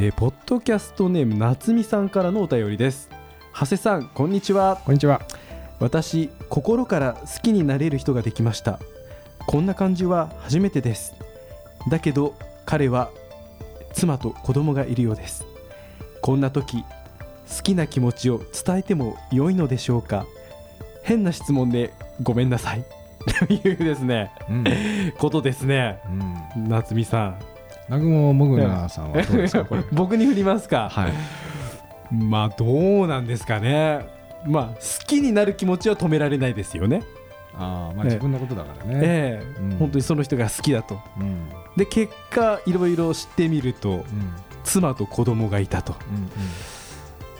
えーポッドキャストネーム夏美さんからのお便りです。長谷さんこんにちは。こんにちは。私心から好きになれる人ができました。こんな感じは初めてです。だけど彼は妻と子供がいるようです。こんな時好きな気持ちを伝えても良いのでしょうか。変な質問でごめんなさい。というですね。うん、ことですね。うん、夏美さん南雲もぐなさんはどうですか？僕に振りますか。はい。まあどうなんですかね。まあ好きになる気持ちは止められないですよね。ああ、まあ、自分のことだからね。ええ。うん。本当にその人が好きだと。うん、うん、で結果いろいろ知ってみるとうん、妻と子供がいたと、うん、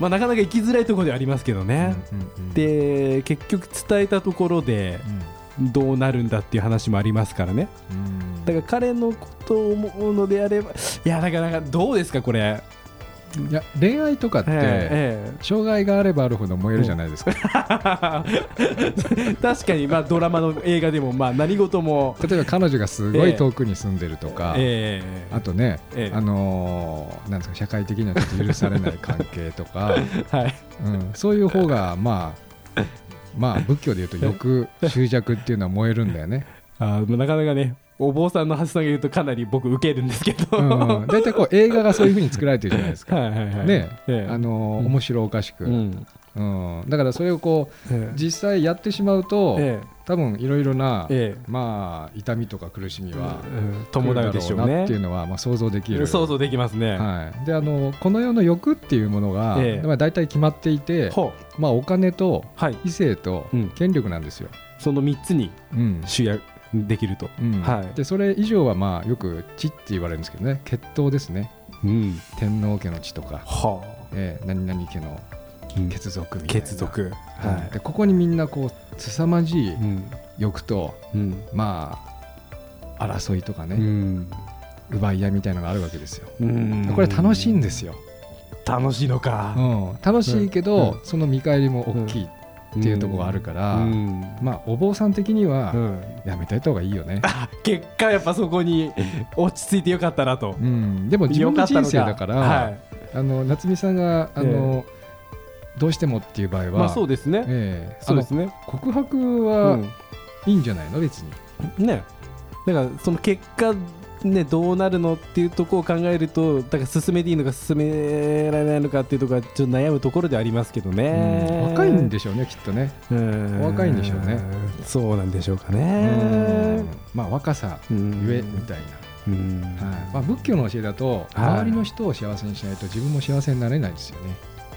まあ、なかなか生きづらいところではありますけどね、うん、うん、で結局伝えたところでうん、どうなるんだっていう話もありますからね。うん、だから彼のことを思うのであればいやなかなかどうですかこれ、いや、恋愛とかって。え障害があればあるほど燃えるじゃないですか。え 確かにまあドラマの映画でもまあ何事も、例えば彼女がすごい遠くに住んでるとか。ええ。あとね、ええ。あのーなんですか社会的にはちょっと許されない関係とか、はい。うん、そういう方がまあまあ仏教でいうと欲 執着っていうのは燃えるんだよね。あーなかなかねお坊さんの橋さんが言うとかなり僕受けるんですけど、うんうん、大体こう映画がそういうふうに作られてるじゃないですか。はいはいはい。ね、ええ。あのーうん。面白おかしく、ううん。んだからそれをこうええ。実際やってしまうと、え多分いろいろな、ええ。まあ痛みとか苦しみはうん伴うでしょうね。っていうのはまあ想像できる。想像できますね、はい、であのこの世の欲っていうものが、ええ。まあ、大体決まっていて、まあ、お金とはい。異性とうん。権力なんですよ。その3つにうん。主役できると、うん。はい。でそれ以上はまあよく血って言われるんですけどね。血統ですね。うん、天皇家の血とか、はえー何々家のあ、うん血族みたいな。血族。は、はい。でここにみんなこう凄まじいうん。欲とうん。まあ争いとかね、うん。奪い合いみたいなのがあるわけですよ。うん。これ楽しいんですよ。楽しいのか。うん、楽しいけど、うん。その見返りも大きいっていうところがあるから、うん。まあお坊さん的にはうん。やめといた方がいいよね。あ結果やっぱそこに落ち着いてよかったなと。うん、でも自分の人生だから、はい。あの夏美さんがあの、どうしてもっていう場合は、まあそうですね、ええそうですね。告白うはんいいんじゃないの？別に。ね。だからその結果ねどうなるのっていうところを考えるとだから進めていいのか進められないのかっていうところはちょっと悩むところではありますけどね、うん若いんでしょうねきっとね。若いんでしょうね。そうなんでしょうかうねん。まあ若さうん。ゆえみたいうん。な、はい。まあ、仏教の教えだとはい。周りの人を幸せにしないと自分も幸せになれないですよね。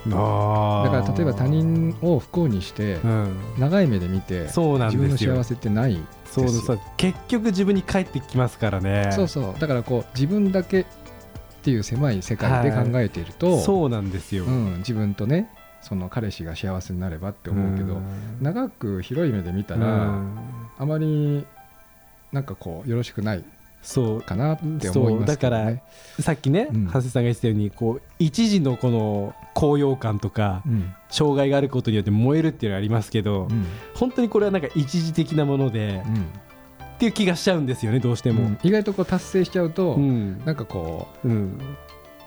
だから例えば他人を不幸にしてうん。長い目で見てそうなん自分の幸せってないそうそう。結局自分に返ってきますからね。そうそう。だからこう自分だけっていう狭い世界で考えていると、そうなんですよ、うん、自分とねその彼氏が幸せになればって思うけど、ん。長く広い目で見たうら、ん。あまりなんかこうよろしくないそうかなって思いますけど、ね、さっきね、うん。長谷さんが言ってたようにこう一時のこの高揚感とかうん。障害があることによって燃えるっていうのがありますけど、うん。本当にこれはなんか一時的なもので、うん。っていう気がしちゃうんですよねどうしても。うん。意外とこう達成しちゃうと、うん。なんかこううん。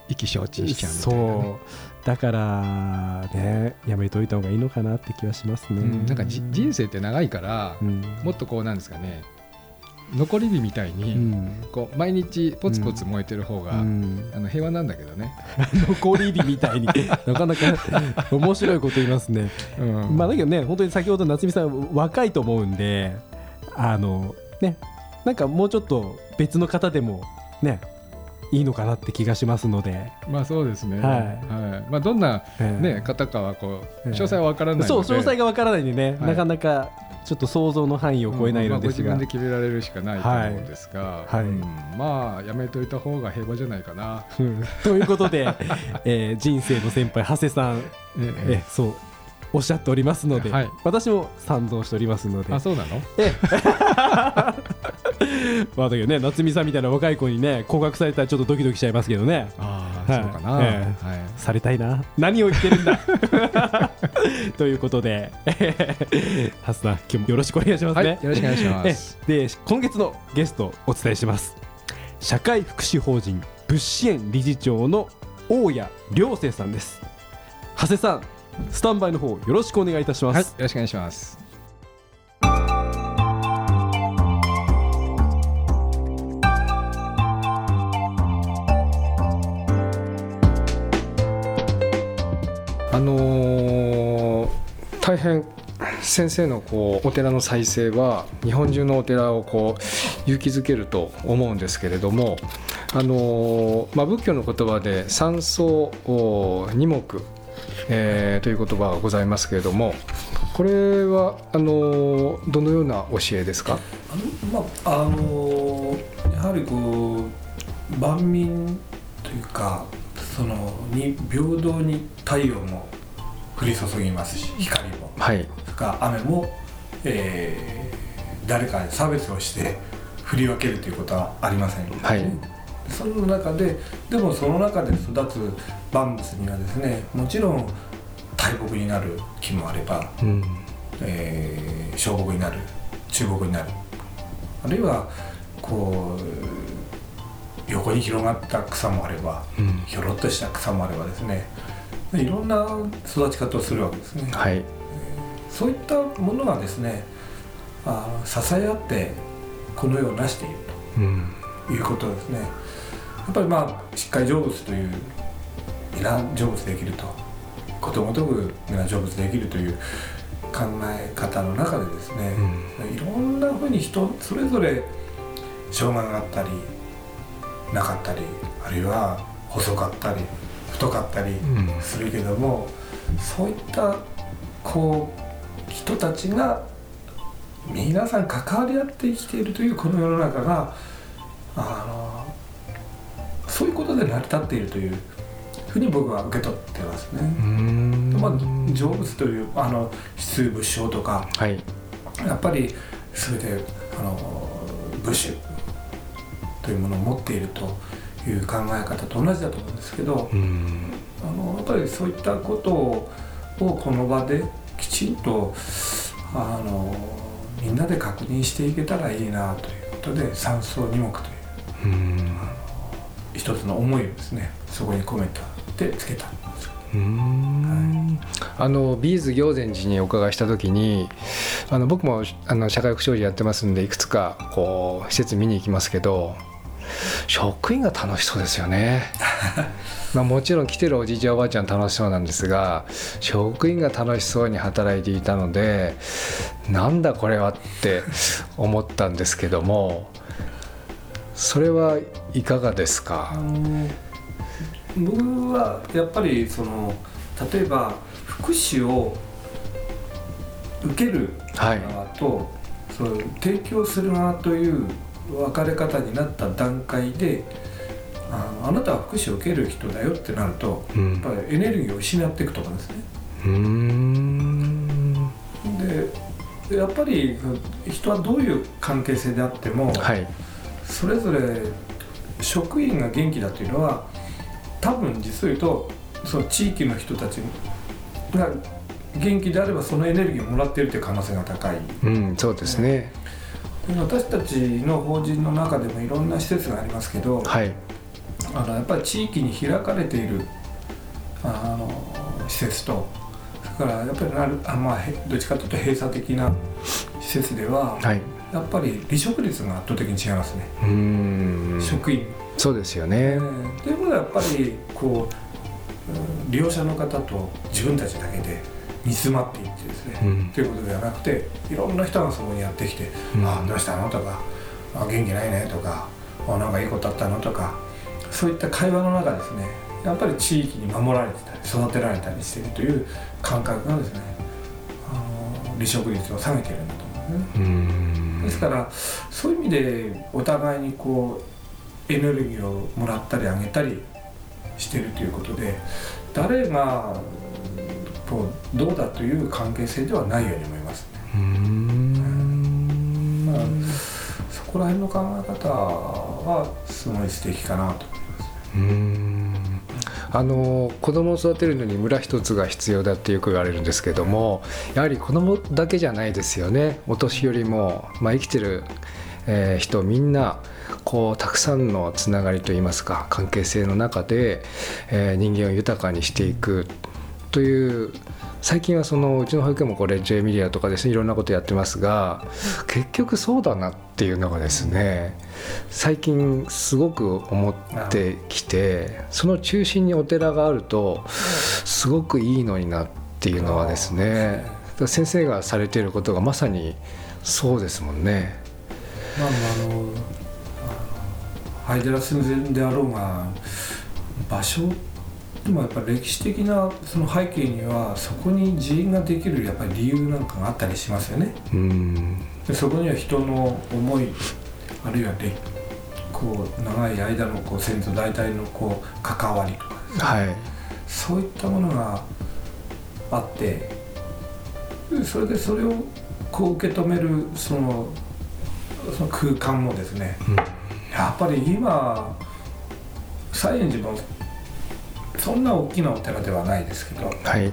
意気消沈しちゃうみたいな、ね。そう。だからねやめといた方がいいのかなって気はしますね。うん。なんかじ人生って長いから、うん。もっとこうなんですかね残り火みたいに、うん。こう毎日ポツポツ燃えてる方が、うん。あの平和なんだけどね、残り火みたいに。なかなか面白いこと言いますね。うん。まあだけどね本当に先ほど夏美さん若いと思うんであのねなんかもうちょっと別の方でもねいいのかなって気がしますので、まあそうですね。はい。はい。まあどんなええ。ね方かはこうええ。詳細はわからないので。そう詳細がわからないんでね、はい。なかなかちょっと想像の範囲を超えないのですが、まあご自分で決められるしかないと思うんですが、はい。うん。まあやめといた方が平和じゃないかな。うん。ということで、えー人生の先輩長谷さん、え。えそうおっしゃっておりますので、はい。私も賛同しておりますので。あそうなの？まあだけどね夏美さんみたいな若い子にね告白されたらちょっとドキドキしちゃいますけどね。ああ、はい。そうかな。えはい。されたいな。何を言ってるんだ。ということで。ハスさん今日もよろしくお願いしますはい、ね、よろしくお願いします。えで今月のゲストをお伝えします。社会福祉法人物支援理事長の大谷良生さんです。長谷さんスタンバイの方よろしくお願いいたします、はい、よろしくお願いします。あのー大変先生のこうお寺の再生は日本中のお寺をこう勇気づけると思うんですけれども、あのーまあ、仏教の言葉で三層お二目、えーという言葉がございますけれどもこれはあのーどのような教えですか？あのまああのやはりこう万民というかそのに平等に太陽も降り注ぎますし光も。はい。それから雨も、えー誰かに差別をして振り分けるということはありませんよね、はいその中ででもその中で育つ万物にはですねもちろん大木になる木もあればうん。えー小木になる中木になるあるいはこう横に広がった草もあればうん。ひょろっとした草もあればですねいろんな育ち方をするわけですね、はい。そういったものがですねあー支え合ってこの世を成しているうん。ということですね。やっぱりまあしっかり成仏という皆成仏できるとことごとく皆成仏できるという考え方の中でですね、いろんなふうに人それぞれ障害があったりなかったりあるいは細かったり太かったりうん。するけども、そういったこう人たちが皆さん関わり合って生きているというこの世の中があのそういうことで成り立っているというふうに僕は受け取ってますね。うん。まあ、成仏というあの質仏性とかはい。やっぱり全てあの武士というものを持っているという考え方と同じだと思うんですけどうん。あのやっぱりそういったことををこの場できちんとあのみんなで確認していけたらいいなということで三層二目といううん一つの思いをですねそこに込めたでつけた。んですうんあのビーズ行善寺にお伺いした時にあの僕もあの社会福祉やってますんでいくつかこう施設見に行きますけど職員が楽しそうですよね。まあもちろん来てるおじいちゃんおばあちゃん楽しそうなんですが職員が楽しそうに働いていたのでなんだこれはって思ったんですけどもそれはいかがですあかの僕はやっぱりその例えば福祉を受けるはい。側と、そう提供する側という分かれ方になった段階であのあなたは福祉を受ける人だよってなるとうん。やっぱりエネルギーを失っていくと思うんですね。うーん。でやっぱり人はどういう関係性であっても、はいそれぞれ職員が元気だというのは多分実を言うとその地域の人たちが元気であればそのエネルギーをもらっているという可能性が高い。うんそうですね。で私たちの法人の中でもいろんな施設がありますけどはい。あのやっぱり地域に開かれているあの施設とそれからやっぱりなるあ、まあ、へどっちかというと閉鎖的な施設でははいやっぱり離職率が圧倒的に違いますね、うーん職員そうですよねえーということはやっぱりこううん利用者の方と自分たちだけで煮詰まっていってですね、うんということではなくていろんな人がそこにやってきて「うんああどうしたの?」とか「あ元気ないね」とか「あなんかいいことあったの?」とかそういった会話の中ですねやっぱり地域に守られてたり育てられたりしているという感覚がですねあの離職率を下げているんだと思うんですね。うんですからそういう意味でお互いにこうエネルギーをもらったりあげたりしてるということで誰がこうどうだという関係性ではないように思いますね。うんまあそこら辺の考え方はすごい素敵かなと思います。うんあの子供を育てるのに村一つが必要だってよく言われるんですけどもやはり子供だけじゃないですよね。お年寄りも、まあ、生きてる、えー人みんなこうたくさんのつながりといいますか関係性の中で、えー人間を豊かにしていくという最近はそのうちの保育園もこれ J ミリアとかですねいろんなことやってますが結局そうだなっていうのがですね最近すごく思ってきてその中心にお寺があるとすごくいいのになっていうのはですね先生がされていることがまさにそうですもんね。まあ、あのハイデラ寸前であろうが場所でもやっぱり歴史的なその背景にはそこに寺院ができるやっぱり理由なんかがあったりしますよね。うん。でそこには人の思いあるいはれこう長い間のこう先祖代々のこう関わりとかですね。はい。そういったものがあってでそれでそれをこう受け止めるそのその空間もですね、うん。やっぱり今西園寺もそんな大きなお寺ではないですけどはい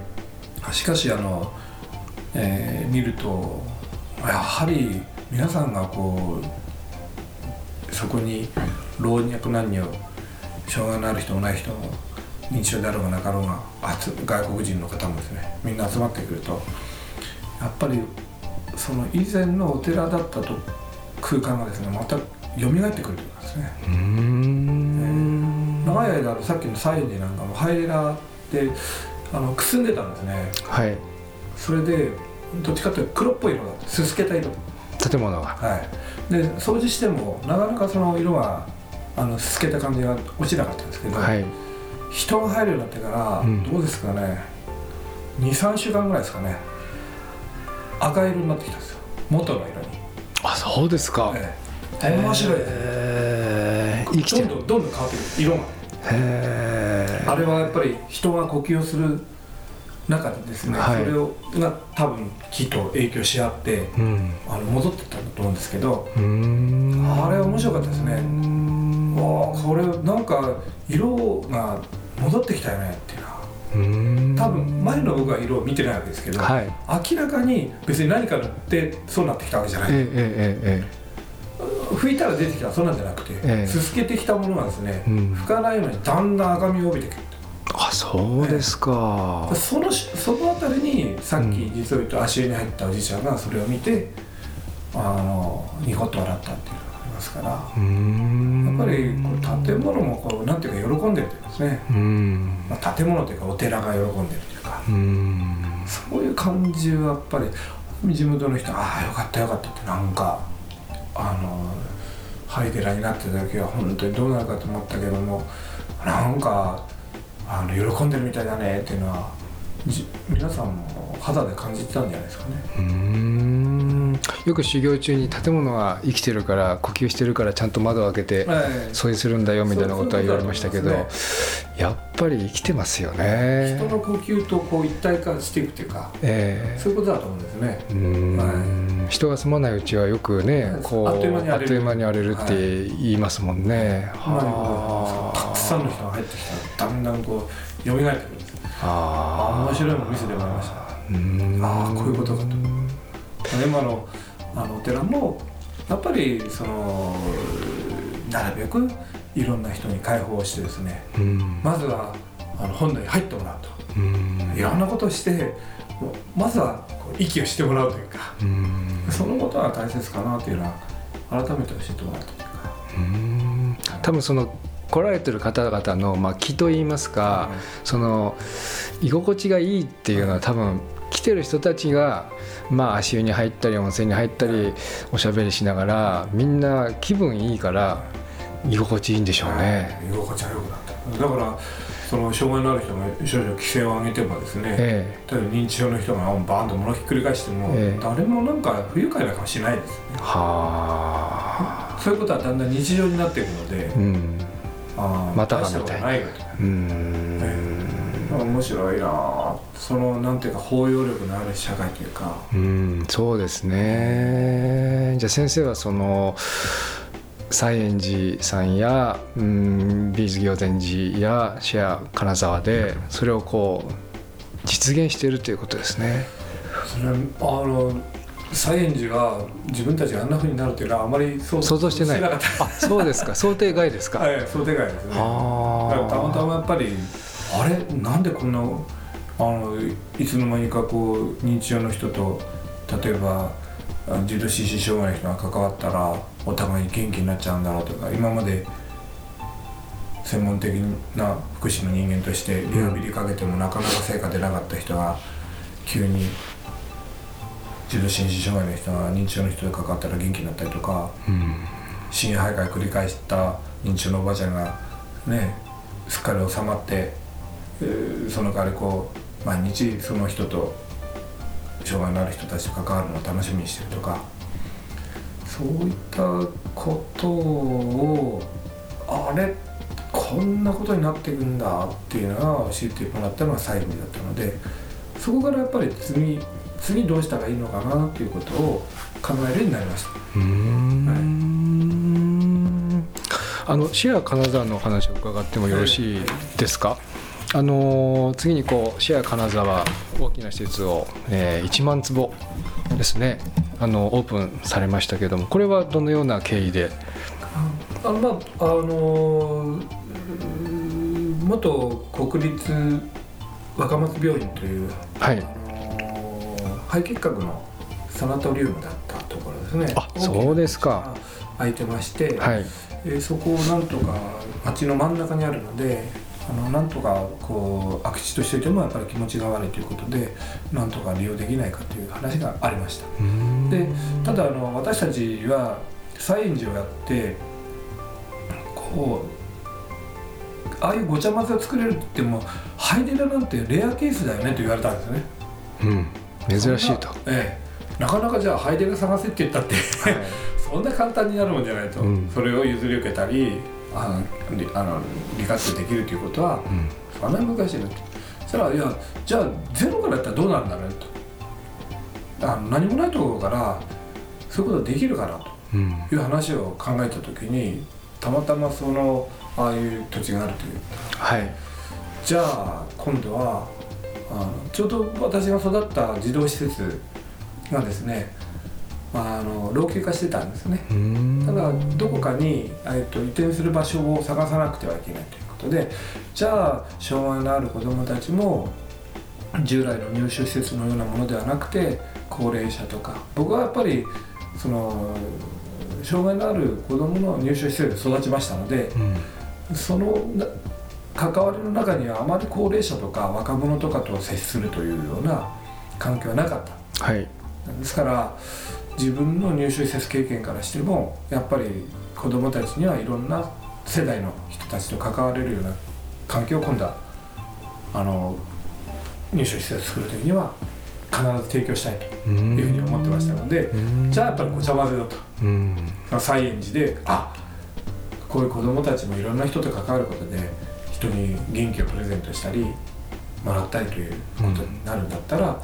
しかしあの、えー見るとやはり皆さんがこうそこに老若男女障害のある人もない人も認知症であろうがなかろうが外国人の方もですねみんな集まってくるとやっぱりその以前のお寺だったと空間がですねまた蘇ってくるということですね。うん長い間さっきの西園寺なんかもハイデラであのくすんでたんですね。はい。それでどっちかというと黒っぽい色だった。すすけた色建物が。はい。で掃除してもなかなかその色があのすすけた感じが落ちなかったんですけど、はい。人が入るようになってから、うん。どうですかね。23週間ぐらいですかね。赤色になってきたんですよ。元の色に、あそうですか。ええ。面白いですね。えー。どんどんどんどん変わってくる。色が。へあれはやっぱり人が呼吸をする中でですね、はい。それをが多分木と影響し合ってーうん。あの戻ってったと思うんですけどあれ面白かったですね。うん。わあこれなんか色が戻ってきたよねっていうのは。うん。多分前の僕は色を見てないわけですけど、はい。明らかに別に何か塗ってそうなってきたわけじゃない、ええええ拭いたら出てきたそうなんじゃなくて、ええ。すすけてきたものがですね、うん。拭かないのにだんだん赤みを帯びてくる。あそうですか。そのしそのあたりにさっき実を言うと足湯に入ったおじいちゃんがそれを見てあのニコッと笑ったっていうのがありますから。やっぱりこう建物もこうなんていうか喜んでるというんですね、うん。まあ、建物というかお寺が喜んでるというか。うん。そういう感じはやっぱり地元の人ああよかったよかったってなんかあのハイデラになってた時は本当にどうなるかと思ったけどもなんかあの喜んでるみたいだねっていうのは皆さんも肌で感じてたんじゃないですかね。よく修行中に建物が生きてるから呼吸してるからちゃんと窓を開けてええ掃除するんだよみたいなことは言われましたけどそういうこやっぱり生きてますよね。人の呼吸とこう一体化していくっていうかええ。そういうことだと思うんですね。うーん人が住まないうちはよくねこうあっという間に荒れる。あっという間に荒れるって言いますもんね、なるほどたくさんの人が入ってきたらだんだんこう蘇ってくるんです。ああ面白いの見せてもらいました。ああこういうことかと今のあのお寺もやっぱりそのなるべくいろんな人に開放してですねうん。まずはあの本土に入ってもらううん。といろんなことをしてまずは息をしてもらうというかうん。そのことが大切かなというのは改めて教えてもらったというか。うん。多分その来られてる方々の、まあ、気といいますか、その居心地がいいっていうのは多分来てる人たちが、まあ、足湯に入ったり温泉に入ったりおしゃべりしながらみんな気分いいから居心地いいんでしょうね、居心地は良くなった。だからその障害のある人が少々規制を上げてもですね、え例えば認知症の人がバーンと物をひっくり返しても、ええ。誰もなんか不愉快な顔しないですよね。えはあ。そういうことはだんだん日常になっていくので、うん。あーまたか大したいようーん。と面白いなあそのなんていうか包容力のある社会というか。うんそうですね。じゃあ先生はその西園寺さんやうんビーズ行善寺やシェア金沢でそれをこう実現しているということですね。それはあの西園寺が自分たちがあんなふうになるというのはあまり想想像してない。なかった。あそうですか。想定外ですか、はいそうでかいですね。あたまたまやっぱりあれ？なんでこんなあのいつの間にかこう認知症の人と例えばあ重度心身障害の人が関わったらお互い元気になっちゃうんだろうとか今まで専門的な福祉の人間としてリハビリかけてもなかなか成果出なかった人が急に重度心身障害の人が認知症の人と関わったら元気になったりとかうん深夜徘徊繰り返した認知症のおばあちゃんがねすっかり収まって、えーその代わりこう毎日その人と障害のある人たちと関わるのを楽しみにしてるとかそういったことをあれこんなことになっていくんだっていうのが教えてもらったのが最後だったのでそこからやっぱり次次どうしたらいいのかなっていうことを考えるようになりました。うあのシェア金沢の話を伺ってもよろしいですか、あのー次にこうシェア金沢大きな施設を、えー1万坪ですねあのオープンされましたけどもこれはどのような経緯で？あのまああのー元国立若松病院という、はい。あのー肺結核のサナトリウムだったところですね。あそうですか。空いてまして、はい。えーそこをなんとか町の真ん中にあるのであのなんとかこう空き地としていてもやっぱり気持ちが悪いということでなんとか利用できないかという話がありました。でただあの私たちはサイエンジをやってこうああいうごちゃ混ぜを作れるって言ってもハイデラなんてレアケースだよねと言われたんですよね。うん。珍しいと、ええ。なかなかじゃあハイデラ探せって言ったって そんな簡単になるもんじゃないと、うん。それを譲り受けたりあのりあの利活用できるということはうん。そんなに難しいなと。そしたらいやじゃあゼロからやったらどうなるんだろうと。あの何もないところからそういうことできるかなと。うん。いう話を考えた時にたまたまそのああいう土地があるという。はい。じゃあ今度はあのちょうど私が育った児童施設がですねあの老朽化してたんですね。うん。ただどこかに、えっと移転する場所を探さなくてはいけないということでじゃあ障害のある子どもたちも従来の入所施設のようなものではなくて高齢者とか僕はやっぱりその障害のある子どもの入所施設で育ちましたのでうん。そのな関わりの中にはあまり高齢者とか若者とかと接するというような環境はなかった。はい。ですから自分の入所施設経験からしてもやっぱり子どもたちにはいろんな世代の人たちと関われるような環境を今度はあの入所施設を作る時には必ず提供したいとうんいうふうに思ってましたのでうん。じゃあやっぱりごちゃ混ぜだとうんその菜園寺であこういう子どもたちもいろんな人と関わることで人に元気をプレゼントしたりもらったりということになるんだったら、こ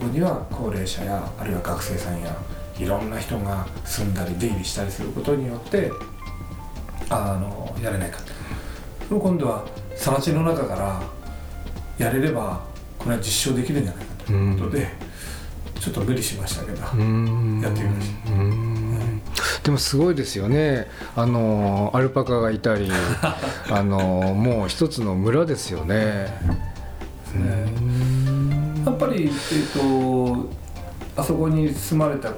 こには高齢者やあるいは学生さんやいろんな人が住んだり出入りしたりすることによってあのやれないかでも今度は更地の中からやれればこれは実証できるんじゃないかと。いうことで、ちょっと無理しましたけど、うん。やってみましうん。でもすごいですよね。あのアルパカがいたり あのもう一つの村ですよね。うん。やっぱり、えー、とあそこに住まれた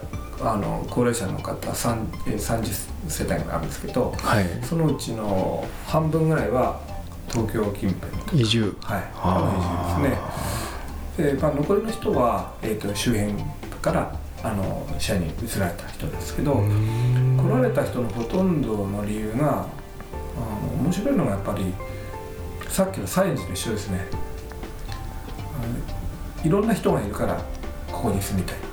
あの高齢者の方3えー30世帯があるんですけどはい。そのうちの半分ぐらいは東京近辺と移住。はい。ああの移住ですね。で、まあ、残りの人は、えー、と周辺からあの社に移られた人ですけど、うん。来られた人のほとんどの理由が面白いのがやっぱりさっきのサイエンスと一緒ですね。あのいろんな人がいるからここに住みたい。うん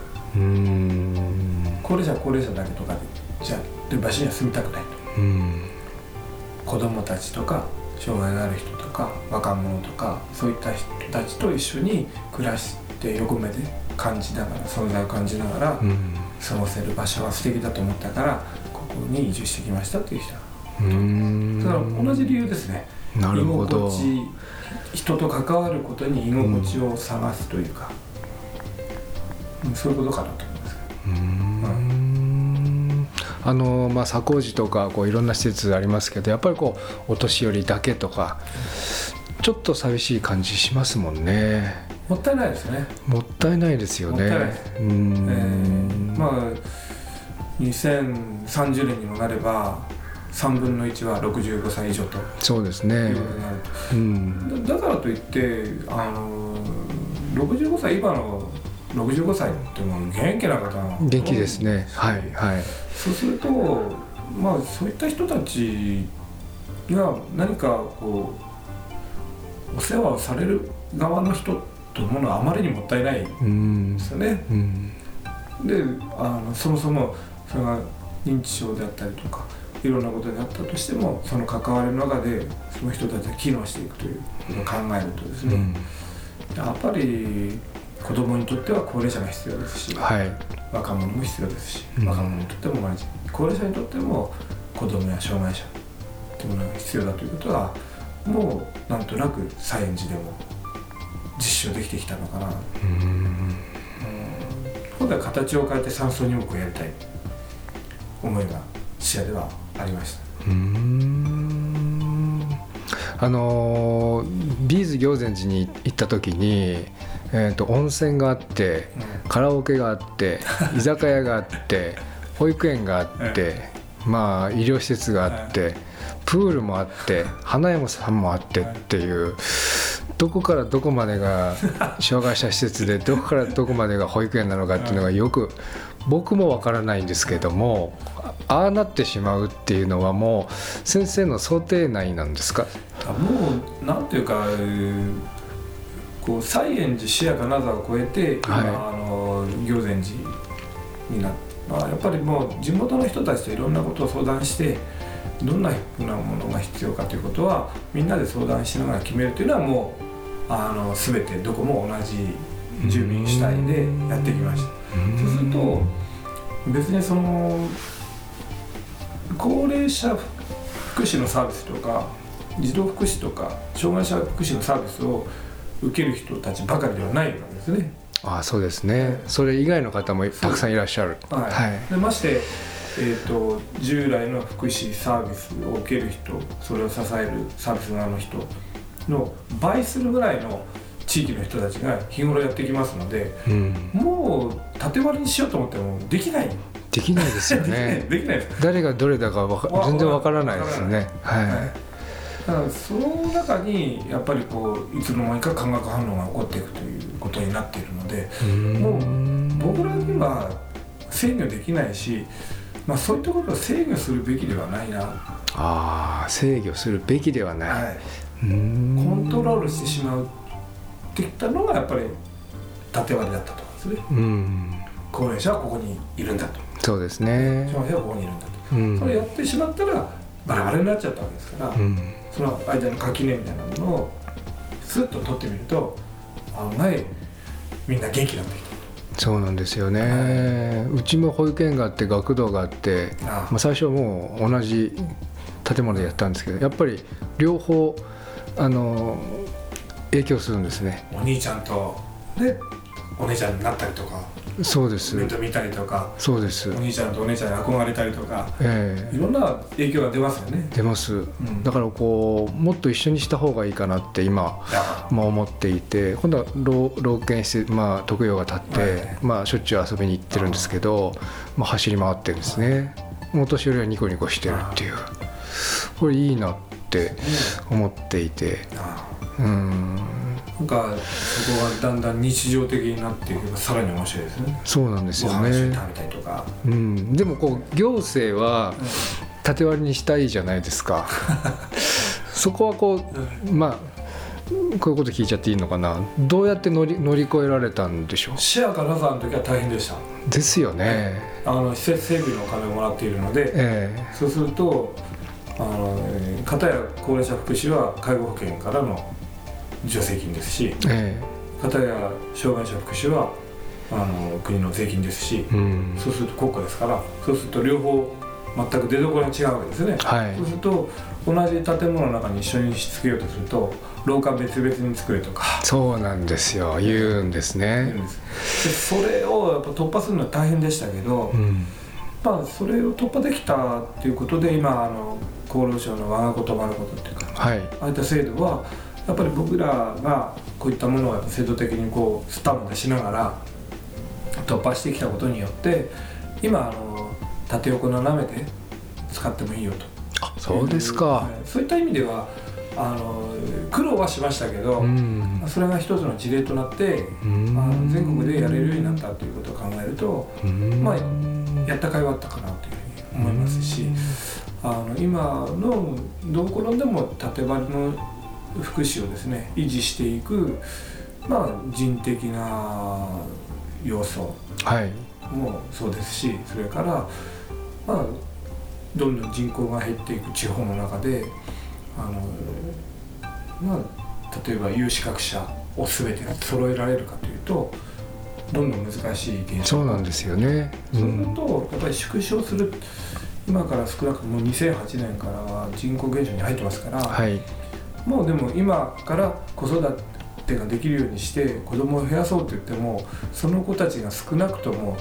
高齢者は高齢者だけとかでじゃあで場所には住みたくない。とうん子供たちとか障害のある人とか若者とかそういった人たちと一緒に暮らして横目で感じながら存在を感じながらうん。過ごせる場所が素敵だと思ったからここに移住してきましたっていう人。うん。だから同じ理由ですね。なるほど。居心地人と関わることに居心地を探すというか、うんそういうことかなと思いますあのまあ左工事とかこういろんな施設ありますけどやっぱりこうお年寄りだけとかちょっと寂しい感じしますもんね。もったいないですね、もったいないですよもったいないねうん。えーまあ2030年にもなれば3分の1は65歳以上と。そうですね。うん。だだからといってあの65歳今の65歳ってもう元気な方が元気ですね。はいはい。そうするとまあそういった人たちが何かこうお世話をされる側の人というものはあまりにもったいないでうんすよね。うん。であのそもそもそれが認知症であったりとかいろんなことであったとしてもその関わりの中でその人たちが機能していくということを考えるとですね、うん。やっぱり子供にとっては高齢者が必要ですし、はい。若者も必要ですし、うん。若者にとっても同じ高齢者にとっても子供や障害者というものが必要だということはもうなんとなくサイエンジでも実証できてきたのかな、うん。今度は形を変えて山荘入浴をやりたい。思いが視野ではありました。うーん。あのービーズ行善寺に行った時に、えー、と温泉があってカラオケがあって 居酒屋があって保育園があってまあ医療施設があってプールもあって花山さんもあってっていうどこからどこまでが 障害者施設でどこからどこまでが保育園なのかっていうのがよく僕もわからないんですけどもああなってしまうっていうのはもう先生の想定内なんですか？あもうなんていうかえーこうサイエン寺視野金沢を超えて今、はい。あの行善寺になっまあ、やっぱりもう地元の人たちといろんなことを相談してどんなふうなものが必要かということはみんなで相談しながら決めるというのはもうあの全てどこも同じ住民主体でやってきました。そうすると別にその高齢者福祉のサービスとか児童福祉とか障害者福祉のサービスを受ける人たちばかりではないわけですね。ああそうですね。それ以外の方もたくさんいらっしゃる。はい。はい。でまして、えー、と従来の福祉サービスを受ける人それを支えるサービス側の人の倍するぐらいの地域の人たちが日頃やってきますのでうん、もう縦割りにしようと思ってもできない。できないですよね。できない。です誰がどれだかわかわ全然わからない。ですよね。はい、だからその中にやっぱりこういつの間にか化学反応が起こっていくということになっているのでもう僕らには制御できないし、まあ、そういったことを制御するべきではないな、ああ制御するべきではない、はい、コントロールしてしまうっていったのがやっぱり縦割りだったと思うんですね。うん。高齢者はここにいるんだと。そうですね。障害者はここにいるんだと、うん。それやってしまったらバラバラになっちゃったわけですから、うんその間の垣根みたいなものをスッと取ってみると案外みんな元気になってきそうなんですよね、うちも保育園があって学童があってまあ、最初はもう同じ建物でやったんですけどやっぱり両方あの影響するんですね。お兄ちゃんとでお姉ちゃんになったりとかそうです。面倒見たりとかそうです。お兄ちゃんとお姉ちゃんに憧れたりとかええ。いろんな影響が出ますよね。出ます。ん。だからこうもっと一緒にした方がいいかなって今まあ、思っていて今度は老老犬施設、まあ、特養が立って、はい。まあ、しょっちゅう遊びに行ってるんですけど、まあ、走り回ってるんですね。お年寄りはニコニコしてるっていう。これいいなって思っていて。らうんなんかそこがだんだん日常的になっていけばさらに面白いですね。そうなんですよね。食べたりとか。うん、でもこう行政は縦割りにしたいじゃないですか。そこはこうまあこういうこと聞いちゃっていいのかな。どうやって乗り乗り越えられたんでしょう？シェア金沢の時は大変でした。ですよね。あの施設整備のお金をもらっているのでえそうするとあのえー片や高齢者福祉は介護保険からの助成金ですしええ。片や障害者福祉はあの国の税金ですしえうん。そうすると国家ですからそうすると両方全く出所が違うわけですね、はい。そうすると同じ建物の中に一緒にしつけようとすると廊下別々に作れとか。そうなんですよ。言うんですね。でそれをやっぱ突破するのは大変でしたけど、うん。まあそれを突破できたっていうことで今あの厚労省の我がことまることっていうかはい。ああいった制度はやっぱり僕らがこういったものを制度的にこうスタンプでしながら突破してきたことによって今あの縦横斜めで使ってもいいよと。そうですか。はいそういった意味ではあの苦労はしましたけど、うん。それが一つの事例となって、うん。あの全国でやれるようになったということを考えるとうん。まあやった甲斐はあったかなというふうに思いますし、あの今のどころでも縦張りの福祉をですね維持していく、まあ、人的な要素はい。もそうですしそれから、まあ、どんどん人口が減っていく地方の中であの、まあ、例えば有資格者を全て揃えられるかというとどんどん難しい現象そうなんですよね。そうするとやっぱり縮小する今から少なくとも2008年からは人口減少に入ってますから、はいもうでも今から子育てができるようにして子供を増やそうと言ってもその子たちが少なくとも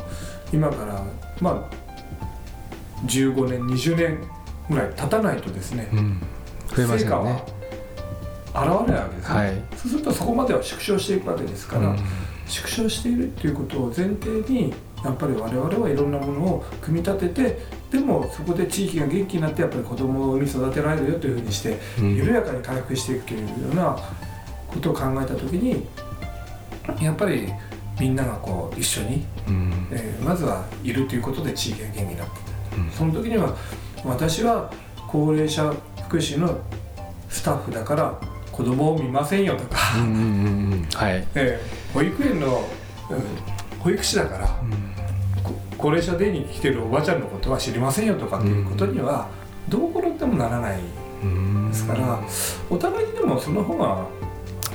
今からまあ15年20年ぐらい経たないとですねうん。増えまね。は現れないわけですね、はい。そうするとそこまでは縮小していくわけですから、うん。縮小しているっていうことを前提にやっぱり我々はいろんなものを組み立ててでもそこで地域が元気になってやっぱり子供を産み育てられるよというふうにしてうん。緩やかに回復していくというようなことを考えた時にやっぱりみんながこう一緒に、うん。えーまずはいるということで地域が元気になってうん。その時には私は高齢者福祉のスタッフだから子供を見ませんよとか、うんうんうんうん。はい。えー保育園の、うん保育士だからこ高齢者デーに来てるおばちゃんのことは知りませんよとかっていうことにはどう転んでもならないうんですからお互いにでもその方が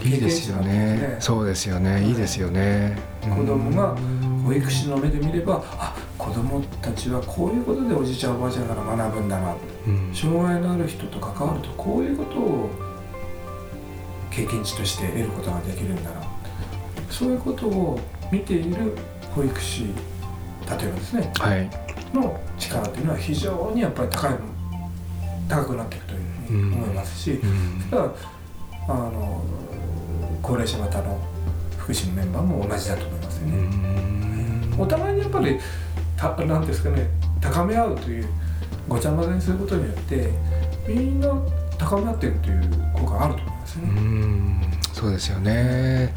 いいですよね。そうですよね。い。いですよね。子供が保育士の目で見ればあ子供たちはこういうことでおじいちゃんおばあちゃんから学ぶんだな。うん。障害のある人と関わるとこういうことを経験値として得ることができるんだな。そういうことを見ている保育士例えばですねはい。の力っていうのは非常にやっぱり高い高くなっていくというふうに思いますし、うん。あの高齢者型の福祉のメンバーも同じだと思いますようね。ん。お互いにやっぱりたなんですかね高め合うというごちゃ混ぜにすることによってみんな高め合っていくという効果があると思いますようね。んそうですよね。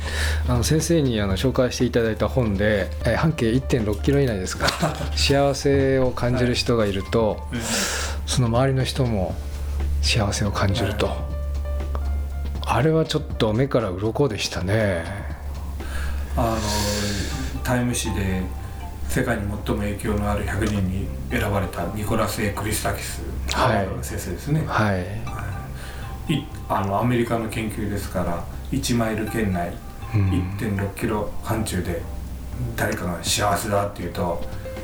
あの先生にあの紹介していただいた本でえー半径1 6キロ以内ですか。幸せを感じる人がいると、その周りの人も幸せを感じると、はいあれはちょっと目から鱗でしたね。あのタイム誌で世界に最も影響のある100人に選ばれたニコラス・エクリスタキスはい。先生ですね。はい。いあのアメリカの研究ですから1マイル圏内うん。1 6キロ範疇で誰かが幸せだっていうと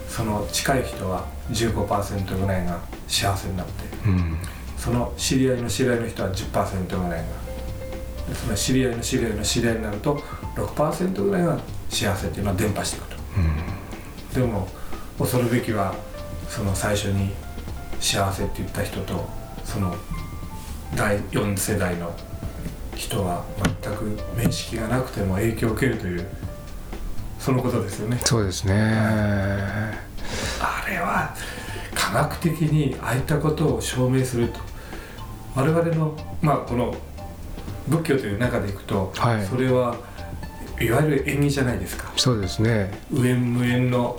その近い人は15%ぐらいが幸せになってうん。その知り合いの知り合いの人は10%ぐらいがでその知り合いの知り合いの知り合いになると6%ぐらいが幸せっていうのは伝播していくと。でも恐るべきはその最初に幸せって言った人とその第4世代の人は全く面識がなくても影響を受けるというそのことですよね。そうですね、あれは科学的にああいったことを証明すると。我々のまあこの仏教という中でいくと、はい。それはいわゆる縁起じゃないですか。そうですね。無縁無縁の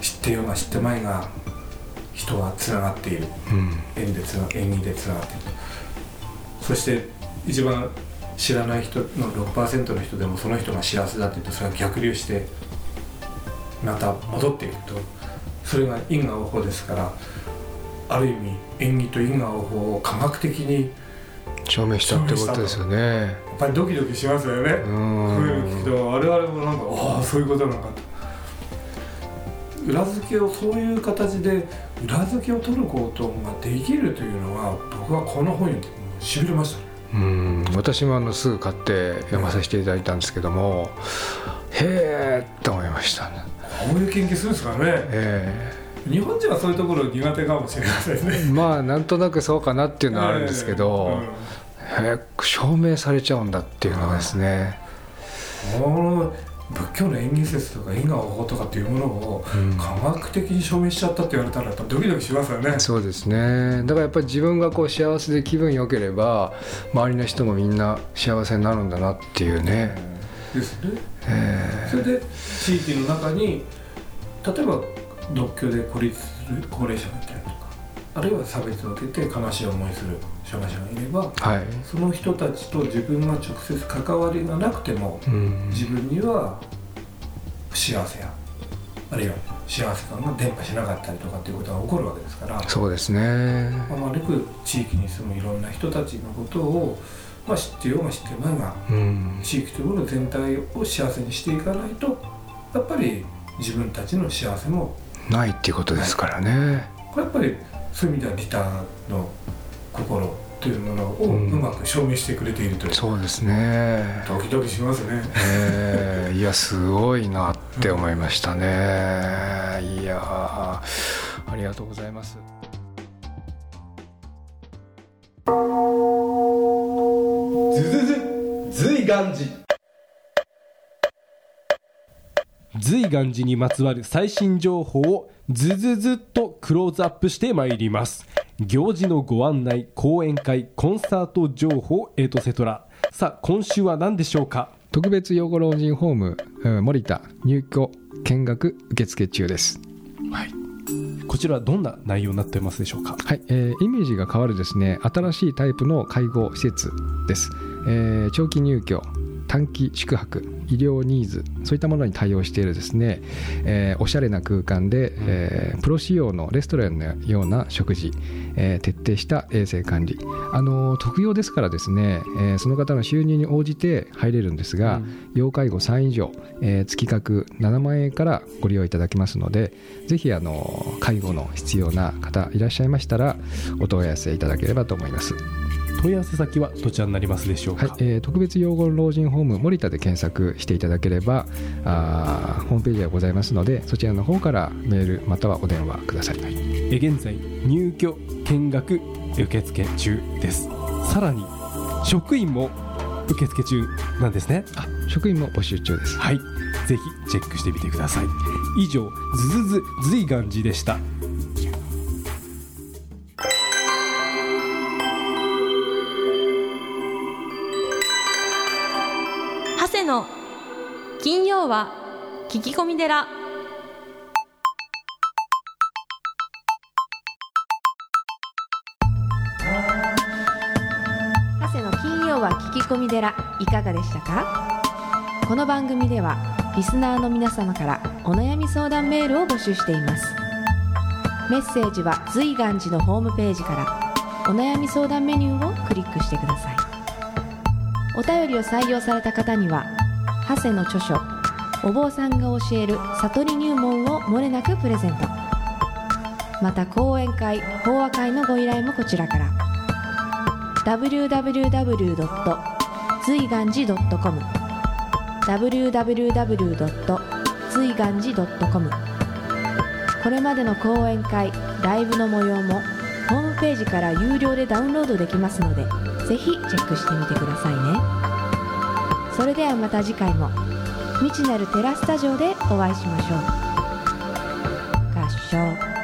知ってようが知ってまいが人はつながっている。うん。縁でつな縁起でつながっていると。そして一番知らない人の6%の人でもその人が幸せだって言うとそれが逆流してまた戻っていくとそれが因果応報ですからある意味縁起と因果応報を科学的に証明したってことですよね。やっぱりドキドキしますよね、うこういうの聞くんと我々もなんかああそういうことなのかと。裏付けをそういう形で裏付けを取ることができるというのは僕はこの本にしびれました。ねうん私もあのすぐ買って読まさせていただいたんですけどもへえって思いましたね。こういう研究するんですからね。え日本人はそういうところ苦手かもしれませんね。えまあなんとなくそうかなっていうのはあるんですけど、へえ証明されちゃうんだっていうのがですね、うん仏教の縁起説とか因果応報とかっていうものをうん。科学的に証明しちゃったって言われたらやっぱドキドキしますよね。そうですね。だからやっぱり自分がこう幸せで気分良ければ周りの人もみんな幸せになるんだなっていうね、ですね。えそれで地域の中に例えば独居で孤立する高齢者がいたりとかあるいは差別を受けて悲しい思いする障害者がいればえはい、その人たちと自分が直接関わりがなくてもうん。自分には不幸せやあるいは幸せ感が伝播しなかったりとかっていうことが起こるわけですからそうですね。あまりく地域に住むいろんな人たちのことを、まあ、知ってようが知ってまいがうん。地域というもの全体を幸せにしていかないとやっぱり自分たちの幸せもないっていうことですからね、これやっぱりそういう意味ではリターンの心というものをうんうまく証明してくれているという、そうですね。ドキドキしますね。えーいやすごいなって思いましたね。いやーありがとうございます。ずずず随願寺。随願寺にまつわる最新情報をずずずっとクローズアップしてまいります行事のご案内講演会コンサート情報エトセトラ。さあ今週は何でしょうか？特別養護老人ホームうん森田入居見学受付中です。はい。こちらはどんな内容になってますでしょうか？はい、えーイメージが変わるですね新しいタイプの介護施設です、えー長期入居短期宿泊医療ニーズそういったものに対応しているですね、えーおしゃれな空間で、えープロ仕様のレストランのような食事、えー徹底した衛生管理。あのー特養ですからですね、えーその方の収入に応じて入れるんですが、要介護3以上、えー月額7万円からご利用いただけますのでぜひあの介護の必要な方いらっしゃいましたらお問い合わせいただければと思います、問い合わせ先はどちらになりますでしょうか、はいえー特別養護老人ホーム森田で検索していただければあーホームページがございますのでそちらの方からメールまたはお電話ください、え現在入居見学受付中です。さらに職員も受付中なんですね。あ職員も募集中です。はい。ぜひチェックしてみてください。以上ズズズ随願寺でしたの金曜は聞き込み寺。長谷の金曜は聞き込み寺いかがでしたか？この番組ではリスナーの皆様からお悩み相談メールを募集しています。メッセージは随願寺のホームページからお悩み相談メニューをクリックしてください。お便りを採用された方には長谷の著書お坊さんが教える悟り入門をもれなくプレゼントまた講演会法話会のご依頼もこちらから www. 随願寺 .com www. 随願寺 .com これまでの講演会ライブの模様もホームページから有料でダウンロードできますのでぜひチェックしてみてくださいねそれではまた次回も未知なるテラスタジオでお会いしましょう。合唱。